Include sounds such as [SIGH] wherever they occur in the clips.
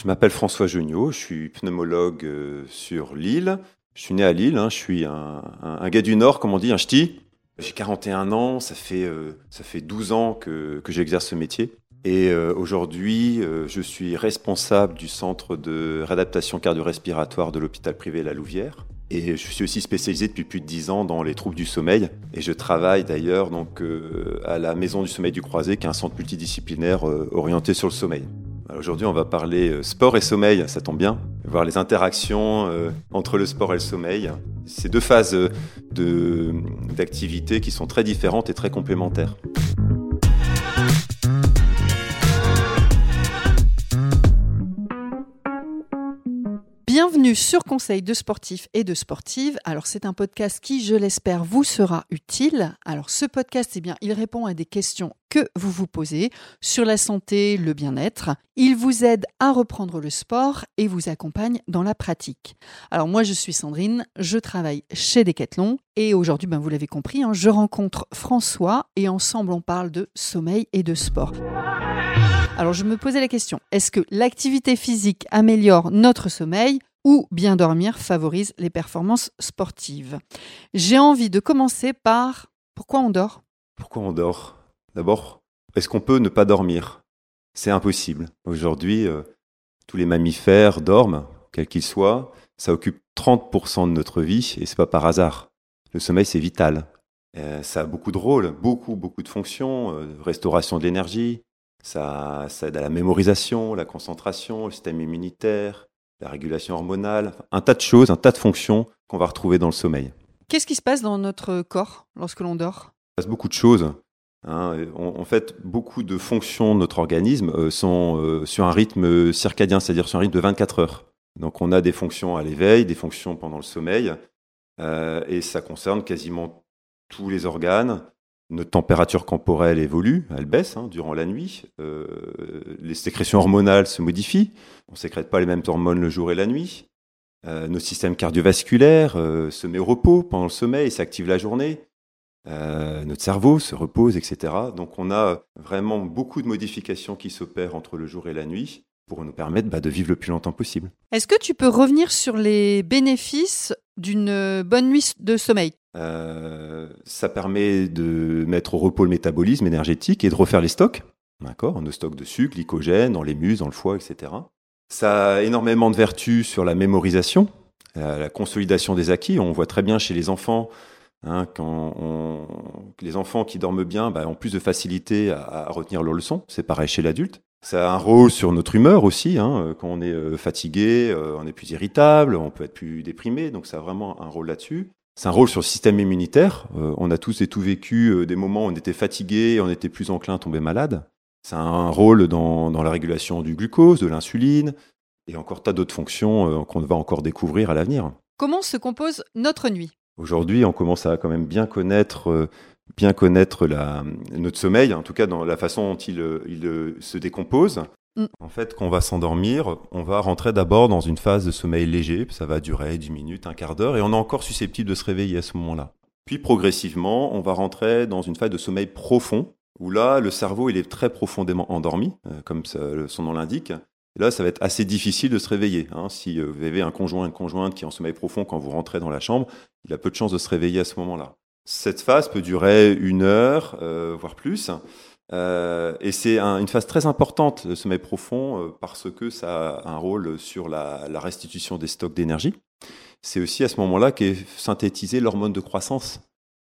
Je m'appelle François Geniot, je suis pneumologue euh, sur Lille. Je suis né à Lille, hein, je suis un, un, gars du Nord, comme on dit, un ch'ti. J'ai 41 ans, ça fait, euh, ça fait 12 ans que, que j'exerce ce métier. Et euh, aujourd'hui, je suis responsable du centre de réadaptation cardio-respiratoire de l'hôpital privé La Louvière. Et je suis aussi spécialisé depuis plus de 10 ans dans les troubles du sommeil. Et je travaille d'ailleurs donc à la Maison du Sommeil du Croisé, qui est un centre multidisciplinaire orienté sur le sommeil. Aujourd'hui, on va parler euh, sport et sommeil, ça tombe bien, voir les interactions euh, entre le sport et le sommeil. Ces deux phases d'activité qui sont très différentes et très complémentaires. Sur Conseil de sportifs et de sportives. Alors c'est un podcast qui, je l'espère, vous sera utile. Alors ce podcast, eh bien, il répond à des questions que vous vous posez sur la santé, le bien-être. Il vous aide à reprendre le sport et vous accompagne dans la pratique. Alors moi, je suis Sandrine, je travaille chez Decathlon et aujourd'hui, ben, vous l'avez compris, hein, je rencontre François et ensemble on parle de sommeil et de sport. Alors je me posais la question, est-ce que l'activité physique améliore notre sommeil ou bien dormir favorise les performances sportives J'ai envie de commencer par pourquoi on dort? Pourquoi on dort? D'abord, est-ce qu'on peut ne pas dormir? C'est impossible. Aujourd'hui, euh, tous les mammifères dorment, quels qu'ils soient. Ça occupe 30% de notre vie et c'est pas par hasard. Le sommeil, c'est vital. Euh, ça a beaucoup de rôles, beaucoup, beaucoup de fonctions. euh, restauration de l'énergie, ça aide à la mémorisation, la concentration, le système immunitaire, la régulation hormonale, un tas de choses, un tas de fonctions qu'on va retrouver dans le sommeil. Qu'est-ce qui se passe dans notre corps lorsque l'on dort? Il se passe beaucoup de choses. hein. En, en fait, beaucoup de fonctions de notre organisme euh, sont euh, sur un rythme circadien, c'est-à-dire sur un rythme de 24 heures. Donc on a des fonctions à l'éveil, des fonctions pendant le sommeil, euh, et ça concerne quasiment tous les organes. Notre température corporelle évolue, elle baisse hein, durant la nuit. Euh, les sécrétions hormonales se modifient. On ne sécrète pas les mêmes hormones le jour et la nuit. Euh, notre système cardiovasculaire euh, se met au repos pendant le sommeil et s'active la journée. Euh, notre cerveau se repose, etc. Donc on a vraiment beaucoup de modifications qui s'opèrent entre le jour et la nuit pour nous permettre bah, de vivre le plus longtemps possible. Est-ce que tu peux revenir sur les bénéfices d'une bonne nuit de sommeil? Euh, ça permet de mettre au repos le métabolisme énergétique et de refaire les stocks, d'accord, nos stocks de sucre, glycogène, dans les muscles, dans le foie, etc. Ça a énormément de vertus sur la mémorisation, euh, la consolidation des acquis. On voit très bien chez les enfants, hein, quand les enfants qui dorment bien bah, ont plus de facilité à, à retenir leurs leçons. C'est pareil chez l'adulte. Ça a un rôle sur notre humeur aussi. Hein. Quand on est euh, fatigué, euh, on est plus irritable, on peut être plus déprimé. Donc ça a vraiment un rôle là-dessus. C'est un rôle sur le système immunitaire. Euh, on a tous et tout vécu euh, des moments où on était fatigué, on était plus enclin à tomber malade. A un rôle dans, dans la régulation du glucose, de l'insuline, et encore tas d'autres fonctions euh, qu'on va encore découvrir à l'avenir. Comment se compose notre nuit? Aujourd'hui, on commence à quand même bien connaître, bien connaître la, notre sommeil, en tout cas dans la façon dont il, il se décompose. Mm. En fait, quand on va s'endormir, on va rentrer d'abord dans une phase de sommeil léger, ça va durer 10 minutes, un quart d'heure, et on est encore susceptible de se réveiller à ce moment-là. Puis progressivement, on va rentrer dans une phase de sommeil profond, où là, le cerveau, il est très profondément endormi, euh, comme son nom l'indique. Là, ça va être assez difficile de se réveiller. hein. Si euh, vous avez un conjoint, une conjointe qui est en sommeil profond quand vous rentrez dans la chambre, il a peu de chances de se réveiller à ce moment-là. Cette phase peut durer une heure, euh, voire plus. Euh, et c'est un- une phase très importante, le sommeil profond, euh, parce que ça a un rôle sur la, restitution des stocks d'énergie. C'est aussi à ce moment-là qu'est synthétisée l'hormone de croissance.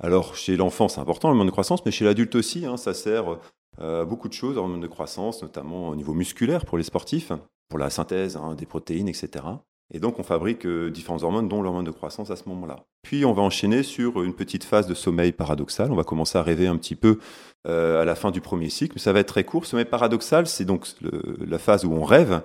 Alors, chez l'enfant, c'est important, l'hormone de croissance, mais chez l'adulte aussi, hein, ça sert euh, à beaucoup de choses, l'hormone de croissance, notamment au niveau musculaire pour les sportifs, pour la synthèse hein, des protéines, etc. Et donc, on fabrique euh, différentes hormones, dont l'hormone de croissance à ce moment-là. Puis, on va enchaîner sur une petite phase de sommeil paradoxal. On va commencer à rêver un petit peu euh, à la fin du premier cycle, mais ça va être très court. Sommeil paradoxal, c'est donc le- la phase où on rêve.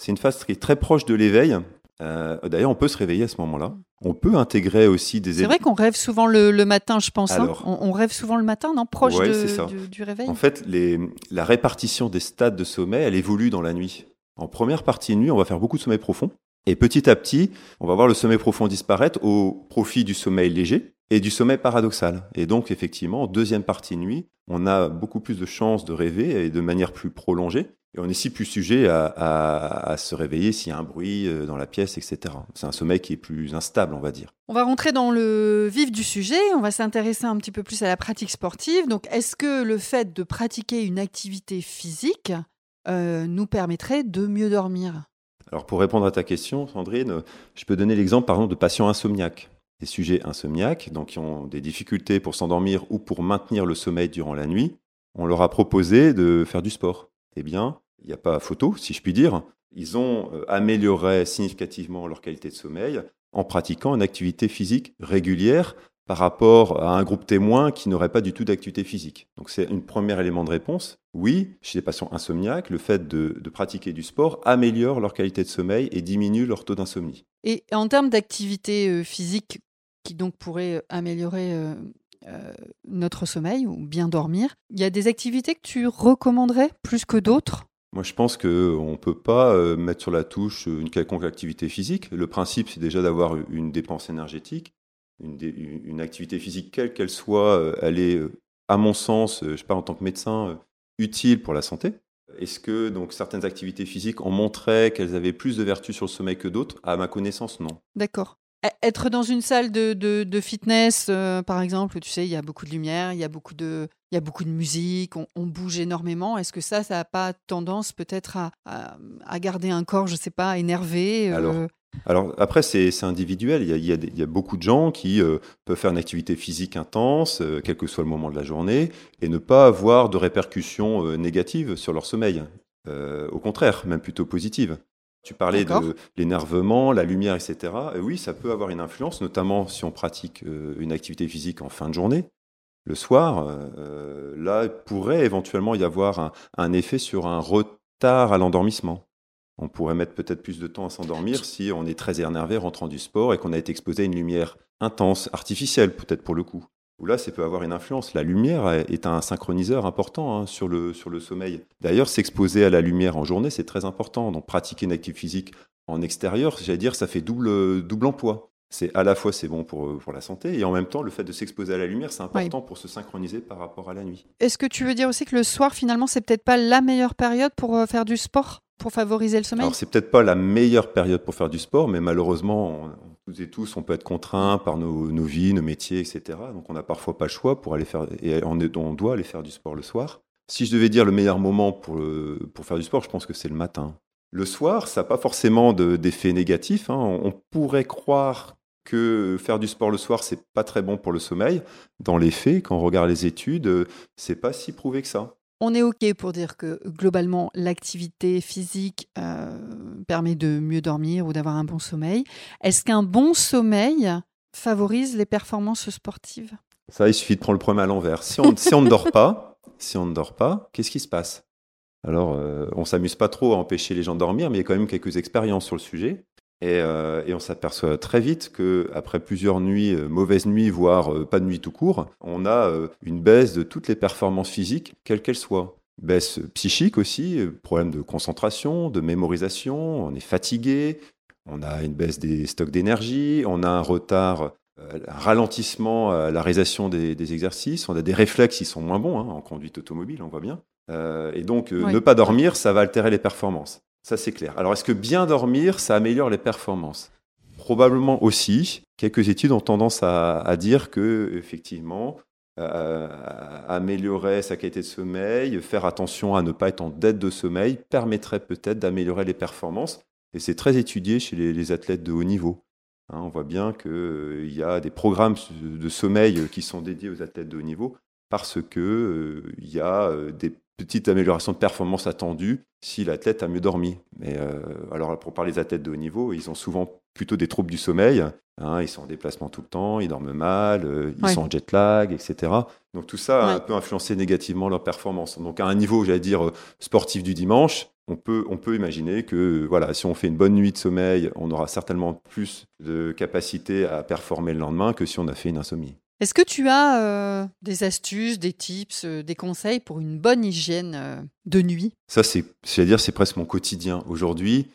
C'est une phase qui est très proche de l'éveil. Euh, D'ailleurs, on peut se réveiller à ce moment-là. On peut intégrer aussi des C'est vrai qu'on rêve souvent le, le matin, je pense. hein. Alors. on, on rêve souvent le matin, non? Proche Ouais, de- c'est ça. du, du réveil? En fait, les- la répartition des stades de sommeil, elle évolue dans la nuit. En première partie de nuit, on va faire beaucoup de sommeil profond. Et petit à petit, on va voir le sommeil profond disparaître au profit du sommeil léger et du sommeil paradoxal. Et donc, effectivement, en deuxième partie nuit, on a beaucoup plus de chances de rêver et de manière plus prolongée. Et on est si plus sujet à, se réveiller s'il y a un bruit euh, dans la pièce, etc. C'est un sommeil qui est plus instable, on va dire. On va rentrer dans le vif du sujet. On va s'intéresser un petit peu plus à la pratique sportive. Donc, est-ce que le fait de pratiquer une activité physique euh, nous permettrait de mieux dormir? Alors, pour répondre à ta question, Sandrine, je peux donner l'exemple, par exemple, de patients insomniaques. Des sujets insomniaques, donc qui ont des difficultés pour s'endormir ou pour maintenir le sommeil durant la nuit. On leur a proposé de faire du sport. Eh bien, il n'y a pas photo, si je puis dire. Ils ont euh, amélioré significativement leur qualité de sommeil en pratiquant une activité physique régulière par rapport à un groupe témoin qui n'aurait pas du tout d'activité physique. Donc c'est un premier élément de réponse. Oui, chez les patients insomniaques, le fait de, pratiquer du sport améliore leur qualité de sommeil et diminue leur taux d'insomnie. Et en termes d'activité euh, physique qui donc pourrait euh, améliorer notre sommeil ou bien dormir, il y a des activités que tu recommanderais plus que d'autres? Moi, je pense qu'on ne peut pas euh, mettre sur la touche une quelconque activité physique. Le principe, c'est déjà d'avoir une dépense énergétique. Une, activité physique, quelle qu'elle soit, euh, elle est, euh, à mon sens, je sais pas, en tant que médecin, utile pour la santé. Est-ce que donc certaines activités physiques ont montré qu'elles avaient plus de vertus sur le sommeil que d'autres? À ma connaissance, non. D'accord. Être dans une salle de, fitness, par exemple, tu sais, il y a beaucoup de lumière, il y a beaucoup de, il y a beaucoup de musique, on, bouge énormément. Est-ce que ça, ça n'a pas tendance peut-être à, garder un corps, je ne sais pas, énervé euh? alors, après, c'est individuel. Il y, a, beaucoup de gens qui euh, peuvent faire une activité physique intense, euh, quel que soit le moment de la journée, et ne pas avoir de répercussions négatives sur leur sommeil. au contraire, même plutôt positives. Tu parlais de l'énervement, la lumière, etc. Et oui, ça peut avoir une influence, notamment si on pratique une activité physique en fin de journée le soir, euh, là, pourrait éventuellement y avoir un, effet sur un retard à l'endormissement. On pourrait mettre peut-être plus de temps à s'endormir si on est très énervé rentrant du sport et qu'on a été exposé à une lumière intense, artificielle peut-être pour le coup. Ou là, ça peut avoir une influence. La lumière est un synchroniseur important hein, sur, le, sur le sommeil. D'ailleurs, s'exposer à la lumière en journée, c'est très important. Donc, pratiquer une activité physique en extérieur, j'allais dire, ça fait double, double emploi c'est à la fois c'est bon pour, pour la santé et en même temps le fait de s'exposer à la lumière c'est important pour se synchroniser par rapport à la nuit. Est-ce que tu veux dire aussi que le soir finalement c'est peut-être pas la meilleure période pour euh, faire du sport? Pour favoriser le sommeil Alors c'est peut-être pas la meilleure période pour faire du sport mais malheureusement toutes et tous on peut être contraints par nos, vies, nos métiers etc. Donc on n'a parfois pas le choix pour aller faire et on, on doit aller faire du sport le soir. Si je devais dire le meilleur moment pour, pour faire du sport je pense que c'est le matin. Le soir, ça n'a pas forcément d'effet négatif. Hein. On pourrait croire que faire du sport le soir, c'est pas très bon pour le sommeil. Dans les faits, quand on regarde les études, c'est pas si prouvé que ça. On est OK pour dire que globalement, l'activité physique euh, permet de mieux dormir ou d'avoir un bon sommeil. Est-ce qu'un bon sommeil favorise les performances sportives? Ça, il suffit de prendre le problème à l'envers. Si on, ne dort pas, [LAUGHS] si on ne dort pas, qu'est-ce qui se passe? Alors, euh, on s'amuse pas trop à empêcher les gens de dormir, mais il y a quand même quelques expériences sur le sujet. Euh, et, on s'aperçoit très vite que après plusieurs nuits, euh, mauvaises nuits, voire euh, pas de nuit tout court, on a une baisse de toutes les performances physiques, quelles qu'elles soient. Baisse psychique aussi, problème de concentration, de mémorisation, on est fatigué, on a une baisse des stocks d'énergie, on a un retard, un ralentissement à la réalisation des, exercices, on a des réflexes qui sont moins bons hein, en conduite automobile, on voit bien. et donc, ne pas dormir, ça va altérer les performances. Ça, c'est clair. Alors, est-ce que bien dormir, ça améliore les performances? Probablement aussi. Quelques études ont tendance à, dire que, effectivement, euh, améliorer sa qualité de sommeil, faire attention à ne pas être en dette de sommeil, permettrait peut-être d'améliorer les performances. Et c'est très étudié chez les, athlètes de haut niveau. Hein, on voit bien qu'il euh, y a des programmes de sommeil qui sont dédiés aux athlètes de haut niveau parce qu'il euh, y a des petite amélioration de performance attendue si l'athlète a mieux dormi. Mais euh, alors pour parler des athlètes de haut niveau, ils ont souvent plutôt des troubles du sommeil. Hein, ils sont en déplacement tout le temps, ils dorment mal, euh, ils sont en jet lag, etc. Donc tout ça peut influencer négativement leur performance. Donc à un niveau, j'allais dire, euh, sportif du dimanche, on peut, on peut imaginer que voilà, si on fait une bonne nuit de sommeil, on aura certainement plus de capacité à performer le lendemain que si on a fait une insomnie. Est-ce que tu as euh, des astuces, des tips, euh, des conseils pour une bonne hygiène euh, de nuit? Ça, c'est, à dire, c'est presque mon quotidien aujourd'hui.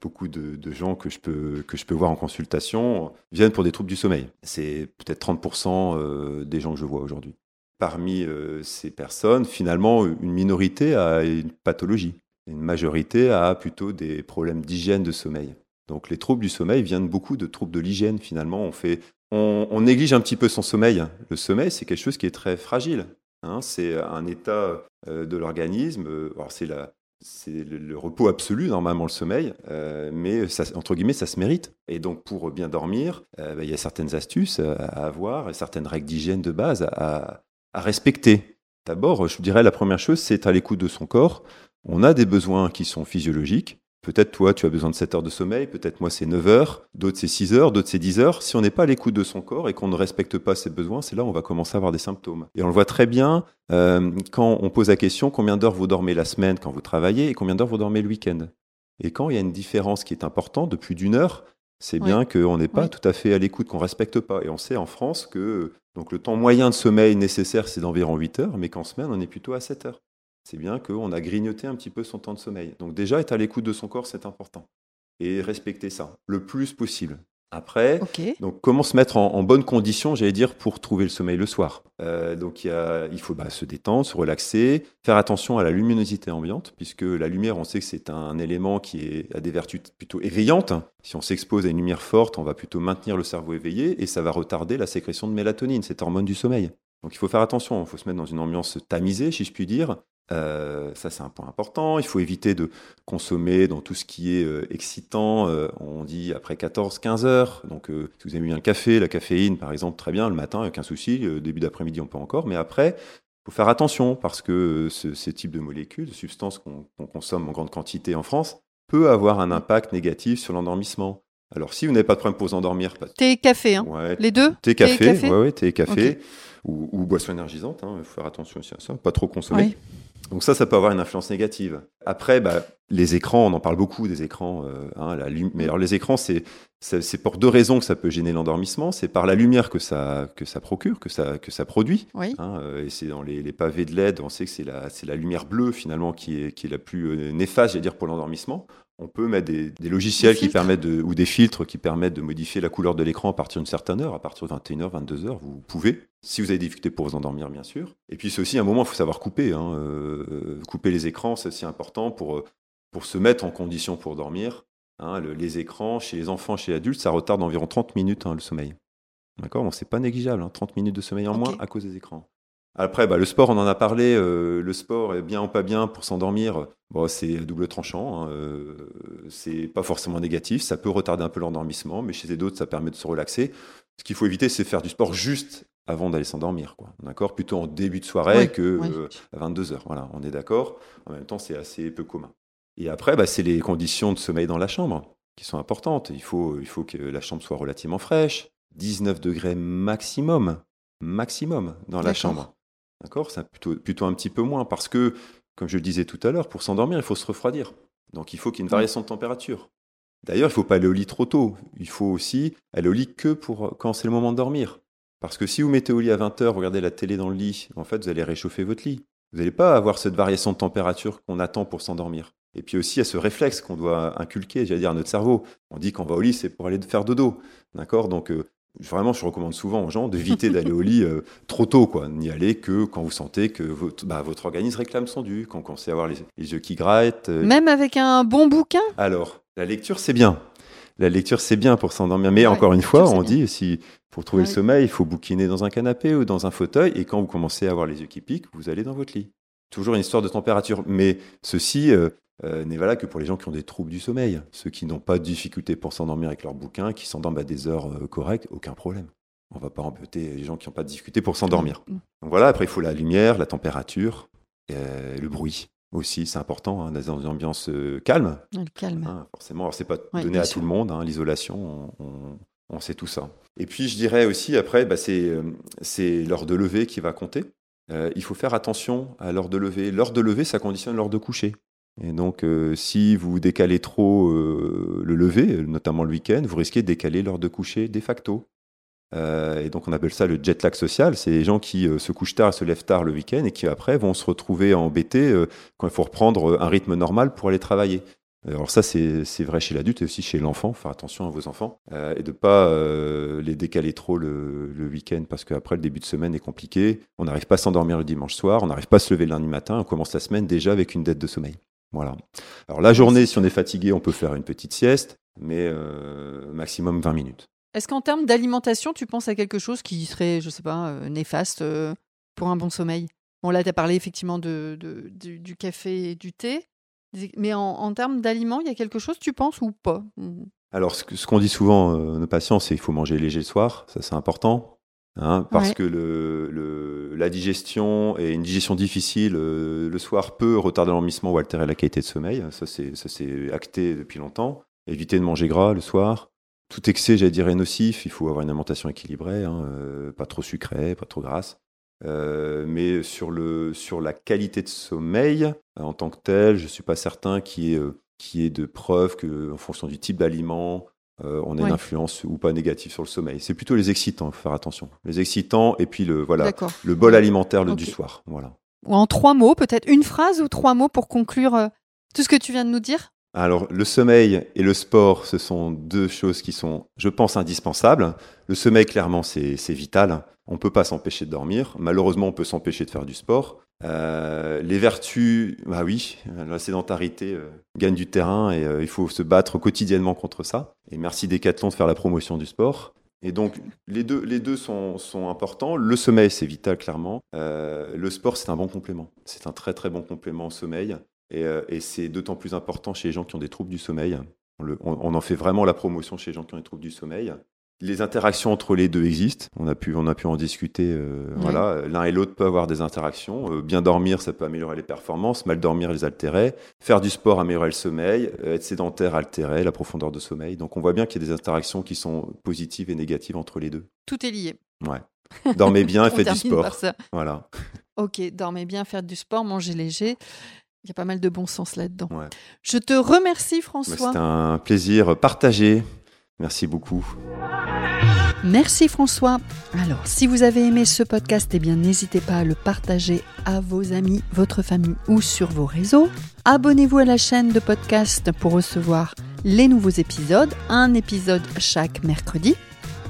beaucoup de, gens que je, peux, que je peux voir en consultation viennent pour des troubles du sommeil. C'est peut-être 30% des gens que je vois aujourd'hui. parmi ces personnes, finalement, une minorité a une pathologie. Une majorité a plutôt des problèmes d'hygiène de sommeil. Donc les troubles du sommeil viennent beaucoup de troubles de l'hygiène finalement. On, fait, on, néglige un petit peu son sommeil. Le sommeil, c'est quelque chose qui est très fragile. Hein. c'est un état euh, de l'organisme. c'est la, c'est le, repos absolu normalement le sommeil, euh, mais ça, entre guillemets ça se mérite. Et donc pour bien dormir, euh, bah, il y a certaines astuces à avoir, et certaines règles d'hygiène de base à, à respecter. D'abord, je dirais la première chose, c'est à l'écoute de son corps. On a des besoins qui sont physiologiques. Peut-être toi, tu as besoin de 7 heures de sommeil, peut-être moi, c'est 9 heures, d'autres, c'est 6 heures, d'autres, c'est 10 heures. Si on n'est pas à l'écoute de son corps et qu'on ne respecte pas ses besoins, c'est là où on va commencer à avoir des symptômes. Et on le voit très bien euh, quand on pose la question combien d'heures vous dormez la semaine quand vous travaillez et combien d'heures vous dormez le week-end. Et quand il y a une différence qui est importante de plus d'une heure, c'est bien qu'on n'est pas tout à fait à l'écoute, qu'on ne respecte pas. Et on sait en France que donc le temps moyen de sommeil nécessaire, c'est d'environ 8 heures, mais qu'en semaine, on est plutôt à 7 heures c'est bien qu'on a grignoté un petit peu son temps de sommeil. Donc déjà, être à l'écoute de son corps, c'est important. Et respecter ça le plus possible. Après, donc comment se mettre en, bonne condition, j'allais dire, pour trouver le sommeil le soir? Euh, donc il, faut bah, se détendre, se relaxer, faire attention à la luminosité ambiante, puisque la lumière, on sait que c'est un élément qui a des vertus plutôt éveillantes. Si on s'expose à une lumière forte, on va plutôt maintenir le cerveau éveillé et ça va retarder la sécrétion de mélatonine, cette hormone du sommeil. Donc il faut faire attention, il faut se mettre dans une ambiance tamisée, si je puis dire, euh, ça, c'est un point important. Il faut éviter de consommer dans tout ce qui est euh, excitant. Euh, on dit après 14-15 heures. Donc, si vous aimez bien le café, la caféine, par exemple, très bien, le matin, aucun souci. début d'après-midi, on peut encore. Mais après, il faut faire attention parce que ce, ces types de molécules, de substances qu'on consomme en grande quantité en France, peut avoir un impact négatif sur l'endormissement. Alors, si vous n'avez pas de problème pour vous endormir... Thé et café, hein Les deux? Thé, café, café? Ouais, ouais, thé et café. Ou, ou boisson énergisante, il hein, faut faire attention aussi à ça, pas trop consommer. Oui. Donc ça, ça peut avoir une influence négative. Après, bah, les écrans, on en parle beaucoup des écrans. Euh, hein, la mais alors les écrans, c'est c'est pour deux raisons que ça peut gêner l'endormissement. C'est par la lumière que ça que ça procure, que ça que ça produit. Oui. Hein, euh, et c'est dans les, les, pavés de LED, on sait que c'est la c'est la lumière bleue finalement qui est qui est la plus euh, néfaste, j'allais dire, pour l'endormissement. On peut mettre des, des logiciels qui permettent de, ou des filtres qui permettent de modifier la couleur de l'écran à partir d'une certaine heure, à partir de 21h, 22h, vous pouvez si vous avez des difficultés pour vous endormir, bien sûr. Et puis c'est aussi un moment, il faut savoir couper. Hein, euh, couper les écrans, c'est aussi important pour, euh, pour se mettre en condition pour dormir. Hein, les écrans, chez les enfants, chez les adultes, ça retarde environ 30 minutes hein, le sommeil. D'accord? Donc c'est pas négligeable, 30 minutes de sommeil en moins à cause des écrans. Après, bah, le sport, on en a parlé. Euh, le sport est bien ou pas bien pour s'endormir. Bon, c'est double tranchant. c'est pas forcément négatif. Ça peut retarder un peu l'endormissement, mais chez les autres, ça permet de se relaxer. Ce qu'il faut éviter, c'est faire du sport juste avant d'aller s'endormir, quoi. D'accord? Plutôt en début de soirée que euh, à 22 heures. Voilà, on est d'accord. En même temps, c'est assez peu commun. Et après, bah, c'est les conditions de sommeil dans la chambre qui sont importantes. Il faut, il faut que la chambre soit relativement fraîche, 19 degrés maximum, maximum dans la chambre. D'accord? C'est plutôt, plutôt un petit peu moins parce que, comme je le disais tout à l'heure, pour s'endormir, il faut se refroidir. Donc il faut qu'il y ait une variation de température. D'ailleurs, il ne faut pas aller au lit trop tôt. Il faut aussi aller au lit que pour quand c'est le moment de dormir. Parce que si vous mettez au lit à 20h, vous regardez la télé dans le lit, en fait, vous allez réchauffer votre lit. Vous n'allez pas avoir cette variation de température qu'on attend pour s'endormir. Et puis aussi, il y a ce réflexe qu'on doit inculquer, j'allais dire, à notre cerveau. On dit qu'on va au lit, c'est pour aller faire dodo. D'accord? Donc, euh, vraiment, je recommande souvent aux gens d'éviter d'aller au lit euh, trop tôt, quoi. N'y aller que quand vous sentez que votre, bah, votre organisme réclame son dû, quand vous commencez à avoir les, yeux qui grattent. Euh. Même avec un bon bouquin? Alors, la lecture, c'est bien. La lecture, c'est bien pour s'endormir. Mais encore une fois, on dit, si pour trouver le sommeil, il faut bouquiner dans un canapé ou dans un fauteuil. Et quand vous commencez à avoir les yeux qui piquent, vous allez dans votre lit. Toujours une histoire de température. Mais ceci euh, euh, n'est valable que pour les gens qui ont des troubles du sommeil. Ceux qui n'ont pas de difficulté pour s'endormir avec leur bouquin, qui s'endorment à des heures euh, correctes, aucun problème. On ne va pas embêter les gens qui n'ont pas de difficulté pour s'endormir. Mm. Donc voilà, après, il faut la lumière, la température, le bruit aussi, c'est important, hein, dans une ambiance calme. Le calme. Hein, forcément, alors c'est pas donné à tout le monde, hein, l'isolation, on, on sait tout ça. Et puis je dirais aussi, après, bah, euh, c'est l'heure de lever qui va compter. Euh, il faut faire attention à l'heure de lever. L'heure de lever, ça conditionne l'heure de coucher. Et donc, euh, si vous décalez trop le lever, notamment le week-end, vous risquez de décaler l'heure de coucher de facto. et donc, on appelle ça le jet lag social. C'est les gens qui se couchent tard se lèvent tard le week-end et qui, après, vont se retrouver embêtés quand il faut reprendre un rythme normal pour aller travailler. Alors ça, c'est vrai chez l'adulte et aussi chez l'enfant. Faire attention à vos enfants euh, et de pas euh, les décaler trop le, le week-end parce qu'après le début de semaine est compliqué. On n'arrive pas à s'endormir le dimanche soir, on n'arrive pas à se lever le lundi matin. On commence la semaine déjà avec une dette de sommeil. Voilà. Alors la journée, si on est fatigué, on peut faire une petite sieste, mais euh, maximum 20 minutes. Est-ce qu'en termes d'alimentation, tu penses à quelque chose qui serait, je sais pas, euh, néfaste euh, pour un bon sommeil? Bon, là, tu as parlé effectivement de, de- du, du café et du thé. Mais en, en termes d'aliments, il y a quelque chose, tu penses, ou pas? Alors, ce qu'on dit souvent à nos patients, c'est qu'il faut manger léger le soir, ça c'est important, hein, parce Ouais. que le, le- la digestion et une digestion difficile euh, le soir peut retarder l'endormissement ou altérer la qualité de sommeil. Ça c'est acté depuis longtemps. Éviter de manger gras le soir. Tout excès, j'allais dire, est nocif. Il faut avoir une alimentation équilibrée, hein, euh, pas trop sucrée, pas trop grasse. Euh, mais sur, le, sur la qualité de sommeil, en tant que tel, je ne suis pas certain qu'il y y ait de preuves qu'en fonction du type d'aliment, euh, on a Ouais. une influence ou pas négative sur le sommeil. C'est plutôt les excitants, il faut faire attention. Les excitants et puis le, voilà, le bol alimentaire le, du soir. Voilà. En trois mots, peut-être une phrase ou trois mots pour conclure euh, tout ce que tu viens de nous dire? Alors, le sommeil et le sport, ce sont deux choses qui sont, je pense, indispensables. Le sommeil, clairement, c'est vital. On ne peut pas s'empêcher de dormir. Malheureusement, on peut s'empêcher de faire du sport. Euh, les vertus, bah oui, la sédentarité euh, gagne du terrain et euh, il faut se battre quotidiennement contre ça. Et merci Decathlon de faire la promotion du sport. Et donc, les deux, les deux sont, sont importants. Le sommeil, c'est vital, clairement. Le sport, c'est un bon complément. C'est un très, très bon complément au sommeil. Et, euh, et c'est d'autant plus important chez les gens qui ont des troubles du sommeil. On, le- on- on en fait vraiment la promotion chez les gens qui ont des troubles du sommeil. Les interactions entre les deux existent. On a pu, on a pu en discuter. euh. Voilà, l'un et l'autre peuvent avoir des interactions. Euh, bien dormir, ça peut améliorer les performances. Mal dormir, les altérer. Faire du sport, améliorer le sommeil. Euh, être sédentaire, altérer la profondeur de sommeil. Donc, on voit bien qu'il y a des interactions qui sont positives et négatives entre les deux. Tout est lié. Ouais. Dormez bien [LAUGHS] faites du sport. Voilà. Ok, dormez bien, faites du sport, mangez léger. Il y a pas mal de bon sens là-dedans. Ouais. Je te remercie, François. C'était un plaisir partagé. Merci beaucoup. Merci François. Alors, si vous avez aimé ce podcast, eh bien n'hésitez pas à le partager à vos amis, votre famille ou sur vos réseaux. Abonnez-vous à la chaîne de podcast pour recevoir les nouveaux épisodes, un épisode chaque mercredi.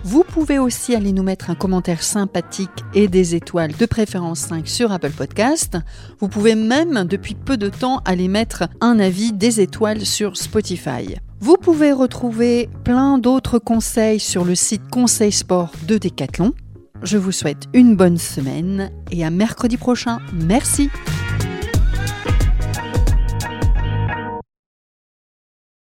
Vous pouvez aussi aller nous mettre un commentaire sympathique et des étoiles, de préférence 5 sur Apple Podcast. Vous pouvez même, depuis peu de temps, aller mettre un avis des étoiles sur Spotify. Vous pouvez retrouver plein d'autres conseils sur le site Conseil Sport de Decathlon. Je vous souhaite une bonne semaine et à mercredi prochain. Merci.